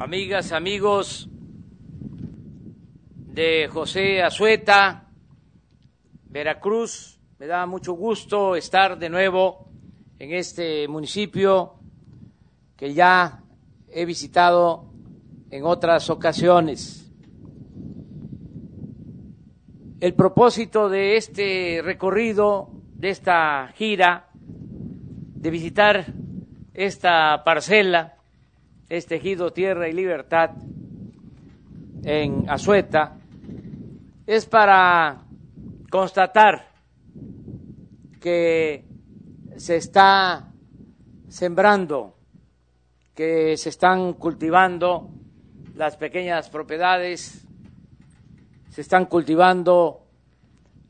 amigas, amigos de José Azueta, Veracruz. Me da mucho gusto estar de nuevo en este municipio que ya he visitado en otras ocasiones. El propósito de este recorrido, de esta gira, de visitar esta parcela, este ejido Tierra y Libertad en Azueta, es para constatar que se está sembrando, que se están cultivando las pequeñas propiedades, se están cultivando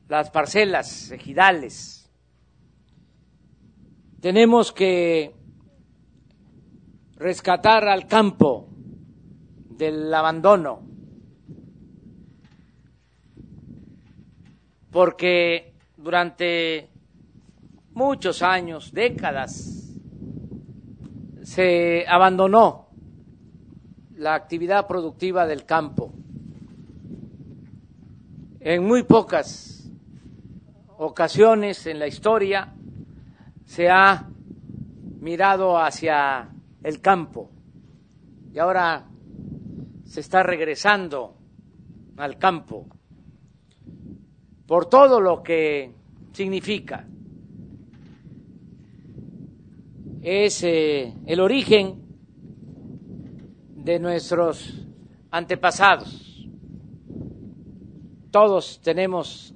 las parcelas ejidales. Tenemos que rescatar al campo del abandono, porque durante muchos años, décadas, se abandonó la actividad productiva del campo. En muy pocas ocasiones en la historia se ha mirado hacia el campo y ahora se está regresando al campo por todo lo que significa. Es eh, el origen de nuestros antepasados. Todos tenemos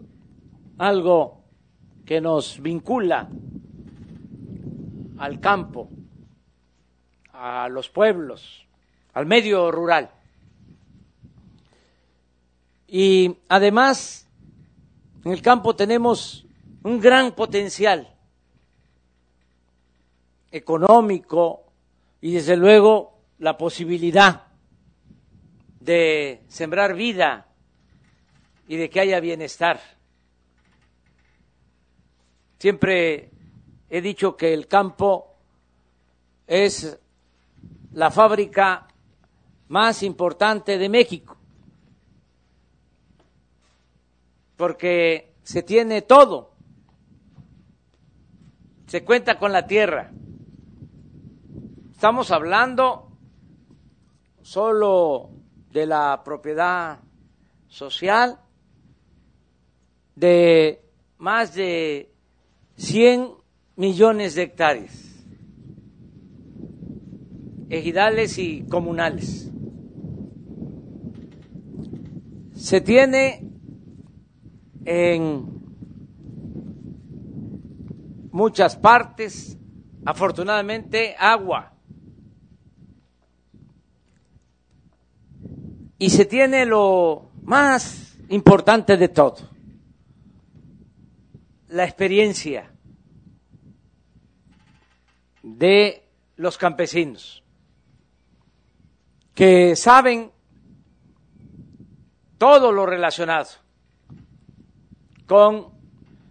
algo que nos vincula al campo a los pueblos, al medio rural. Y además, en el campo tenemos un gran potencial económico y desde luego la posibilidad de sembrar vida y de que haya bienestar. Siempre he dicho que el campo es la fábrica más importante de México, porque se tiene todo, se cuenta con la tierra. Estamos hablando solo de la propiedad social de más de 100 millones de hectáreas ejidales y comunales. Se tiene en muchas partes, afortunadamente, agua. Y se tiene lo más importante de todo, la experiencia de los campesinos que saben todo lo relacionado con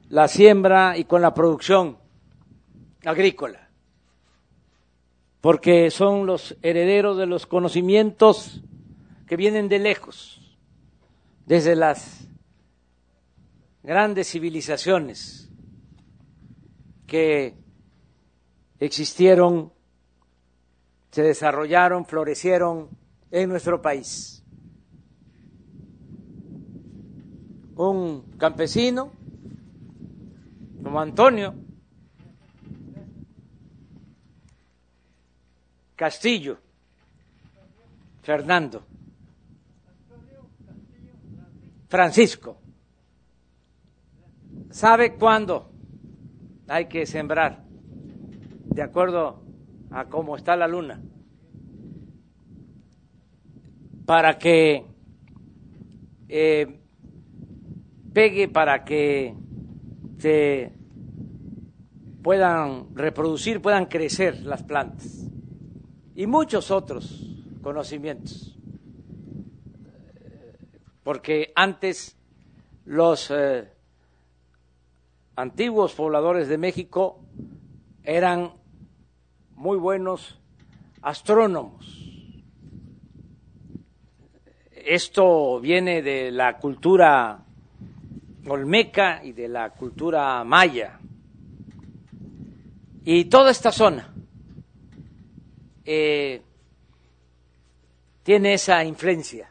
la siembra y con la producción agrícola, porque son los herederos de los conocimientos que vienen de lejos, desde las grandes civilizaciones que existieron se desarrollaron, florecieron en nuestro país. Un campesino como Antonio Castillo, Fernando, Francisco, sabe cuándo hay que sembrar, de acuerdo a cómo está la luna, para que eh, pegue, para que se puedan reproducir, puedan crecer las plantas y muchos otros conocimientos. Porque antes los eh, antiguos pobladores de México eran muy buenos astrónomos esto viene de la cultura olmeca y de la cultura maya. Y toda esta zona eh, tiene esa influencia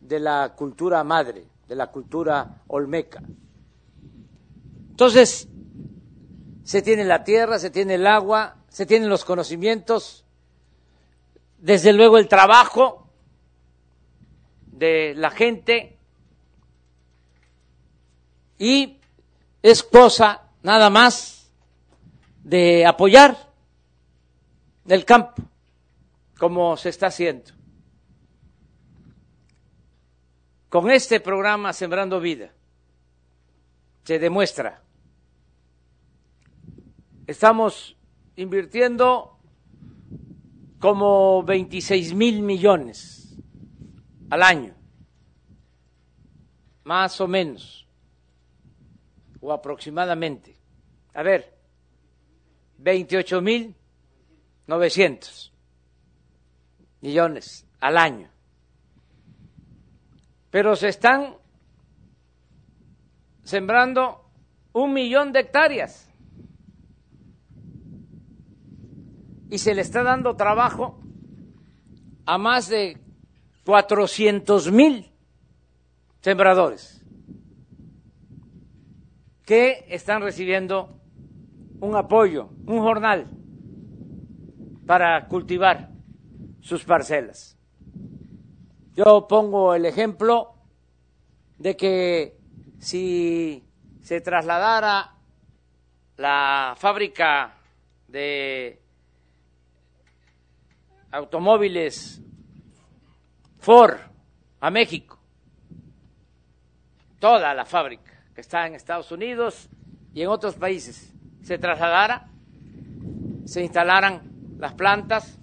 de la cultura madre, de la cultura olmeca. Entonces, se tiene la tierra, se tiene el agua, se tienen los conocimientos, desde luego el trabajo de la gente y es cosa nada más de apoyar el campo como se está haciendo. Con este programa Sembrando Vida se demuestra. Estamos invirtiendo como 26 mil millones al año, más o menos, o aproximadamente. A ver, 28 mil 900 millones al año. Pero se están sembrando un millón de hectáreas. Y se le está dando trabajo a más de 400 mil sembradores que están recibiendo un apoyo, un jornal para cultivar sus parcelas. Yo pongo el ejemplo de que si se trasladara la fábrica de automóviles Ford a México, toda la fábrica que está en Estados Unidos y en otros países. Se trasladara, se instalaran las plantas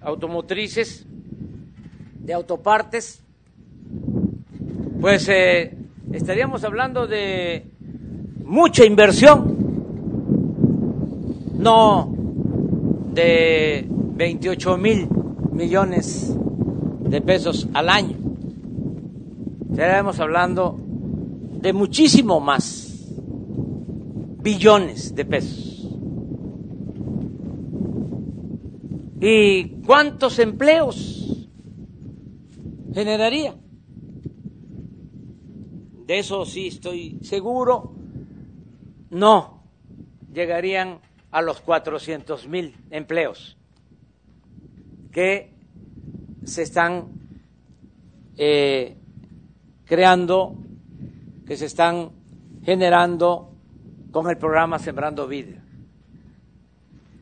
automotrices de autopartes, pues eh, estaríamos hablando de mucha inversión, no de 28 mil millones de pesos al año. Estaremos hablando de muchísimo más, billones de pesos. ¿Y cuántos empleos generaría? De eso sí estoy seguro. No llegarían a los 400 mil empleos que se están eh, creando, que se están generando con el programa Sembrando Vida.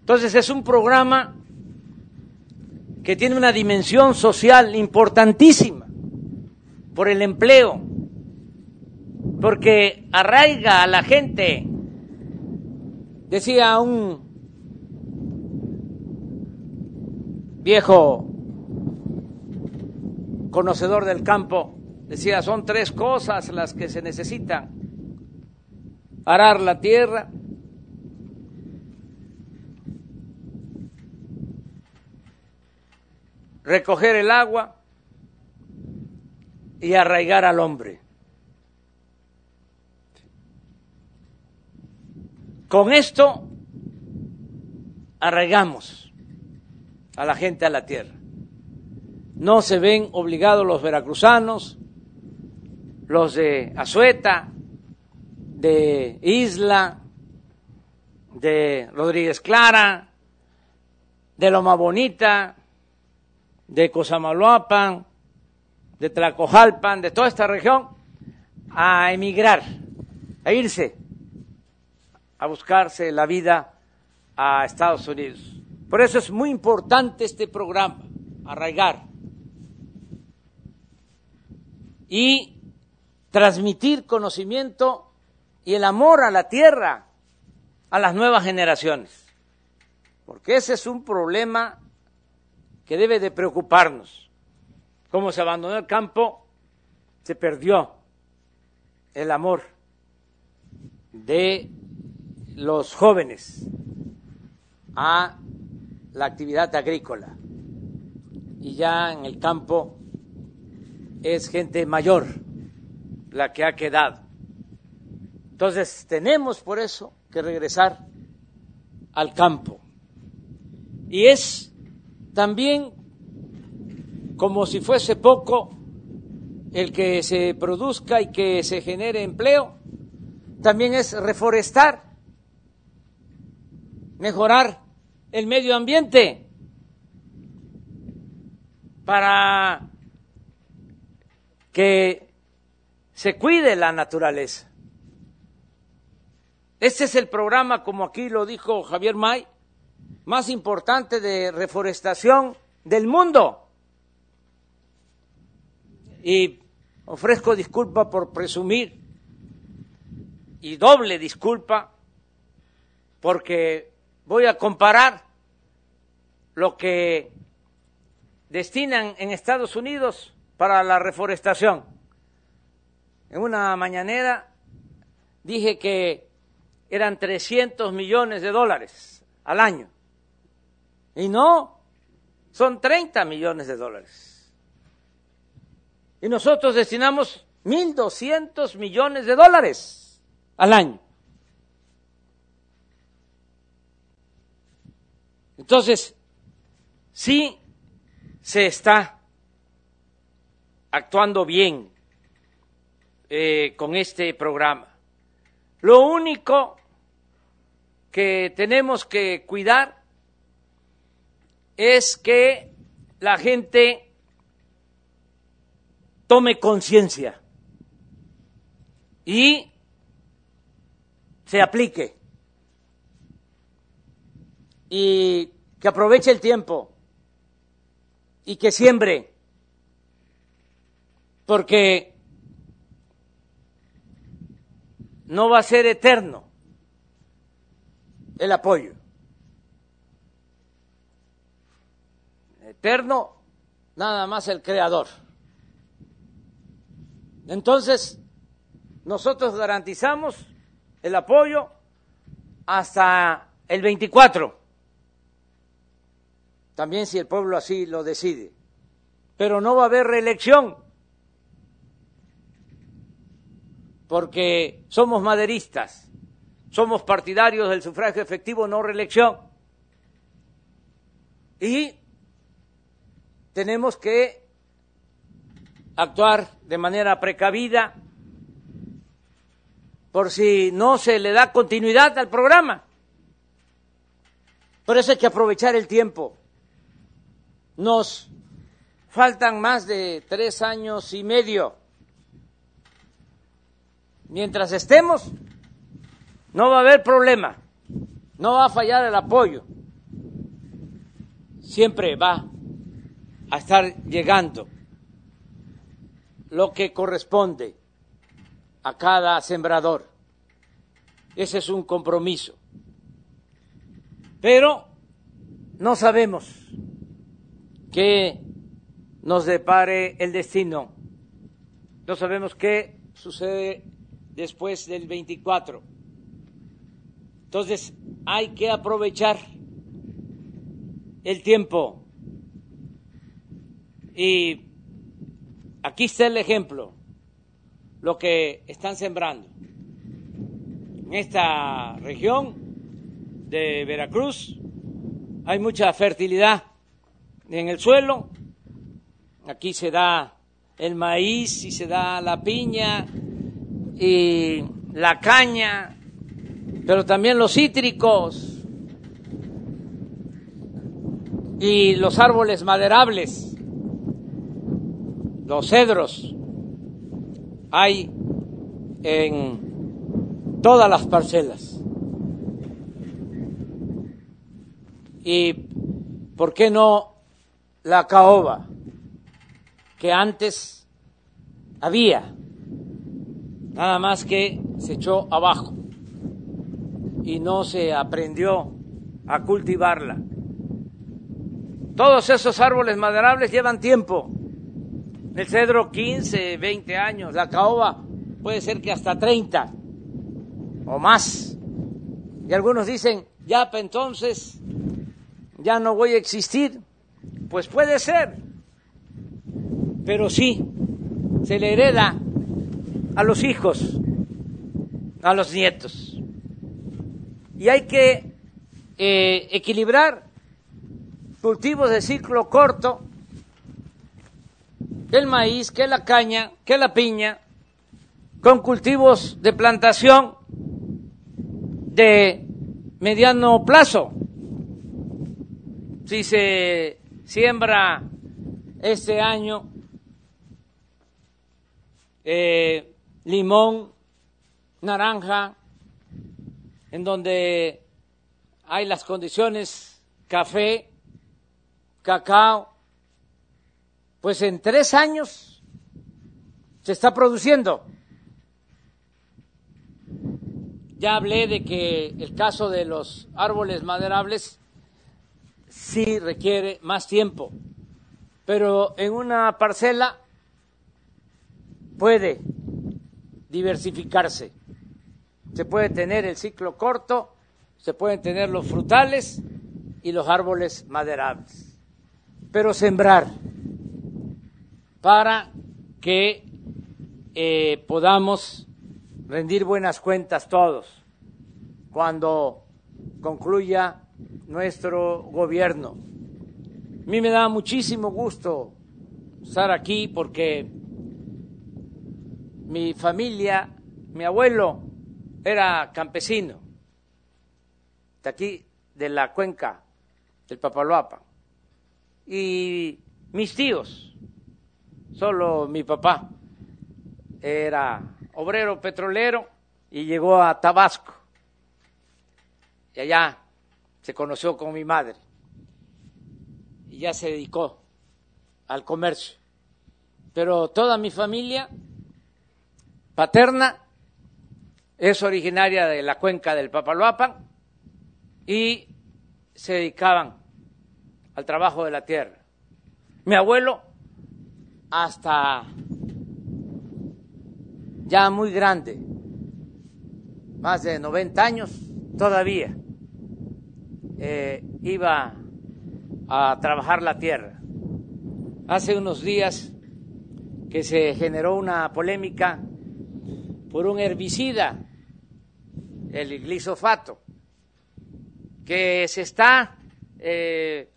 Entonces es un programa que tiene una dimensión social importantísima por el empleo, porque arraiga a la gente. Decía un viejo conocedor del campo, decía, son tres cosas las que se necesitan. Arar la tierra, recoger el agua y arraigar al hombre. Con esto arraigamos a la gente a la tierra. No se ven obligados los veracruzanos, los de Azueta, de Isla, de Rodríguez Clara, de Loma Bonita, de Cosamaloapan, de Tlacojalpan, de toda esta región, a emigrar, a irse, a buscarse la vida a Estados Unidos. Por eso es muy importante este programa, arraigar y transmitir conocimiento y el amor a la tierra a las nuevas generaciones. Porque ese es un problema que debe de preocuparnos. Como se abandonó el campo, se perdió el amor de los jóvenes a la actividad agrícola y ya en el campo es gente mayor la que ha quedado. Entonces tenemos por eso que regresar al campo. Y es también como si fuese poco el que se produzca y que se genere empleo, también es reforestar, mejorar el medio ambiente para que se cuide la naturaleza. Este es el programa, como aquí lo dijo Javier May, más importante de reforestación del mundo. Y ofrezco disculpa por presumir y doble disculpa porque voy a comparar lo que destinan en Estados Unidos para la reforestación. En una mañanera dije que eran 300 millones de dólares al año. Y no, son 30 millones de dólares. Y nosotros destinamos 1.200 millones de dólares al año. Entonces, sí se está actuando bien eh, con este programa. Lo único que tenemos que cuidar es que la gente tome conciencia y se aplique y que aproveche el tiempo y que siembre, porque no va a ser eterno el apoyo. Eterno nada más el creador. Entonces, nosotros garantizamos el apoyo hasta el 24, también si el pueblo así lo decide, pero no va a haber reelección, porque somos maderistas, somos partidarios del sufragio efectivo, no reelección, y tenemos que actuar de manera precavida por si no se le da continuidad al programa. Por eso hay que aprovechar el tiempo. Nos faltan más de tres años y medio. Mientras estemos, no va a haber problema, no va a fallar el apoyo. Siempre va a estar llegando lo que corresponde a cada sembrador. Ese es un compromiso. Pero no sabemos qué nos depare el destino. No sabemos qué sucede después del 24. Entonces hay que aprovechar el tiempo y Aquí está el ejemplo, lo que están sembrando. En esta región de Veracruz hay mucha fertilidad en el suelo. Aquí se da el maíz y se da la piña y la caña, pero también los cítricos y los árboles maderables los cedros hay en todas las parcelas. ¿Y por qué no la caoba que antes había? Nada más que se echó abajo y no se aprendió a cultivarla. Todos esos árboles maderables llevan tiempo el cedro 15, 20 años, la caoba puede ser que hasta 30 o más. Y algunos dicen, ya para entonces ya no voy a existir. Pues puede ser, pero sí, se le hereda a los hijos, a los nietos. Y hay que eh, equilibrar cultivos de ciclo corto, el maíz, que la caña, que la piña, con cultivos de plantación de mediano plazo. Si se siembra este año eh, limón, naranja, en donde hay las condiciones café, cacao, pues en tres años se está produciendo. Ya hablé de que el caso de los árboles maderables sí requiere más tiempo, pero en una parcela puede diversificarse. Se puede tener el ciclo corto, se pueden tener los frutales y los árboles maderables, pero sembrar para que eh, podamos rendir buenas cuentas todos cuando concluya nuestro gobierno. A mí me da muchísimo gusto estar aquí porque mi familia, mi abuelo era campesino, de aquí, de la cuenca del Papaloapa, y mis tíos, solo mi papá era obrero petrolero y llegó a Tabasco, y allá se conoció con mi madre, y ya se dedicó al comercio. Pero toda mi familia paterna es originaria de la cuenca del Papaloapan y se dedicaban al trabajo de la tierra. Mi abuelo, hasta ya muy grande, más de 90 años todavía, eh, iba a trabajar la tierra. Hace unos días que se generó una polémica por un herbicida, el glisofato, que se está eh,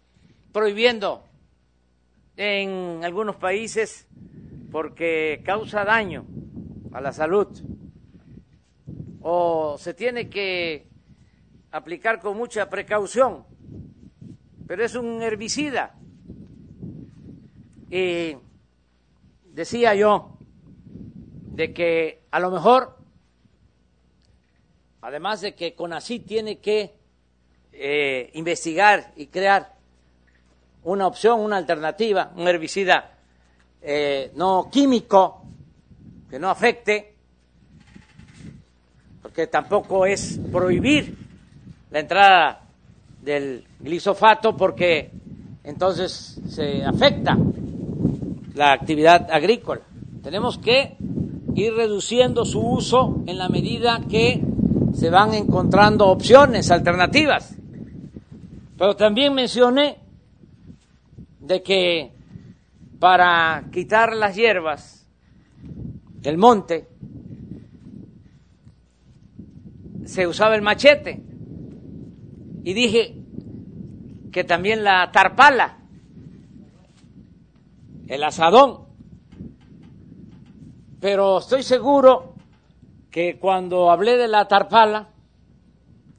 prohibiendo en algunos países porque causa daño a la salud o se tiene que aplicar con mucha precaución, pero es un herbicida. Y decía yo de que a lo mejor, además de que CONACYT tiene que eh, investigar y crear una opción, una alternativa, un herbicida eh, no químico que no afecte, porque tampoco es prohibir la entrada del glisofato porque entonces se afecta la actividad agrícola. Tenemos que ir reduciendo su uso en la medida que se van encontrando opciones alternativas. Pero también mencioné de que para quitar las hierbas del monte se usaba el machete y dije que también la tarpala, el asadón, pero estoy seguro que cuando hablé de la tarpala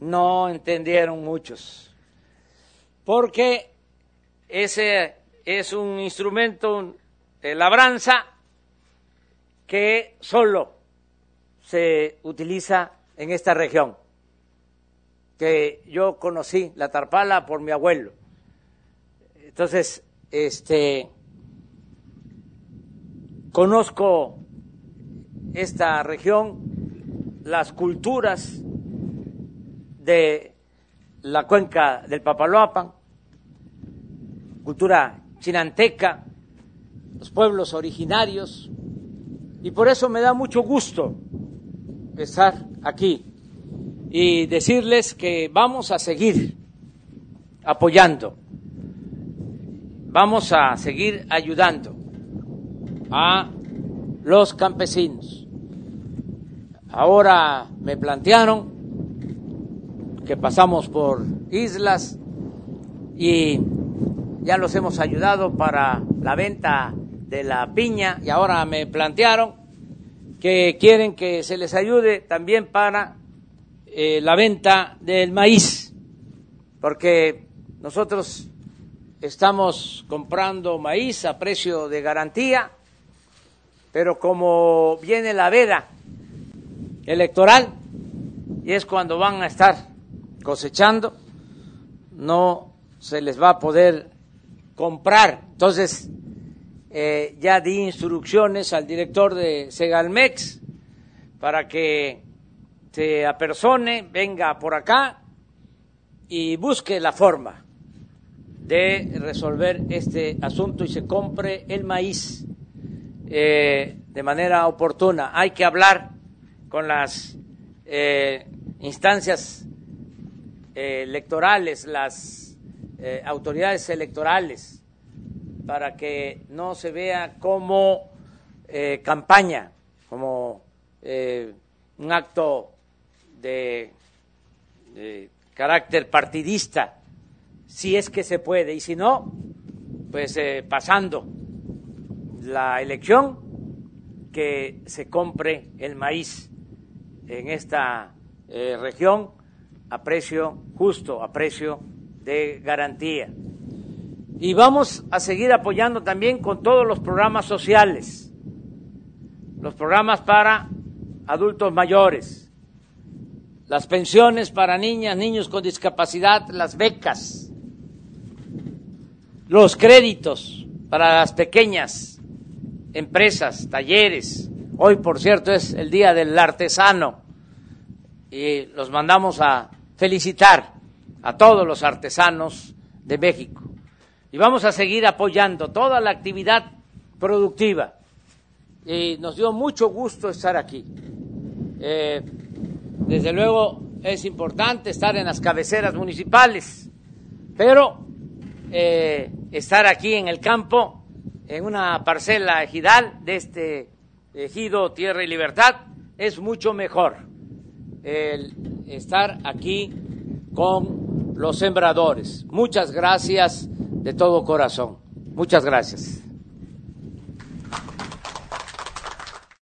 no entendieron muchos, porque ese es un instrumento de labranza que solo se utiliza en esta región, que yo conocí la tarpala por mi abuelo. Entonces, este, conozco esta región, las culturas de la cuenca del Papaloapan, cultura chinanteca, los pueblos originarios, y por eso me da mucho gusto estar aquí y decirles que vamos a seguir apoyando, vamos a seguir ayudando a los campesinos. Ahora me plantearon que pasamos por islas y ya los hemos ayudado para la venta de la piña y ahora me plantearon que quieren que se les ayude también para eh, la venta del maíz, porque nosotros estamos comprando maíz a precio de garantía, pero como viene la veda electoral, y es cuando van a estar cosechando, no se les va a poder comprar. Entonces, eh, ya di instrucciones al director de Segalmex para que se apersone, venga por acá y busque la forma de resolver este asunto y se compre el maíz eh, de manera oportuna. Hay que hablar con las eh, instancias eh, electorales, las autoridades electorales, para que no se vea como campaña, como un acto de, carácter partidista, si es que se puede, y si no, pues eh, pasando la elección, que se compre el maíz en esta eh, región a precio justo, a precio de garantía. Y vamos a seguir apoyando también con todos los programas sociales, los programas para adultos mayores, las pensiones para niñas, niños con discapacidad, las becas, los créditos para las pequeñas empresas, talleres. Hoy, por cierto, es el Día del Artesano y los mandamos a felicitar a todos los artesanos de México. Y vamos a seguir apoyando toda la actividad productiva. Y nos dio mucho gusto estar aquí. Eh, desde luego es importante estar en las cabeceras municipales, pero eh, estar aquí en el campo, en una parcela ejidal de este ejido Tierra y Libertad, es mucho mejor el estar aquí con los sembradores. Muchas gracias de todo corazón. Muchas gracias.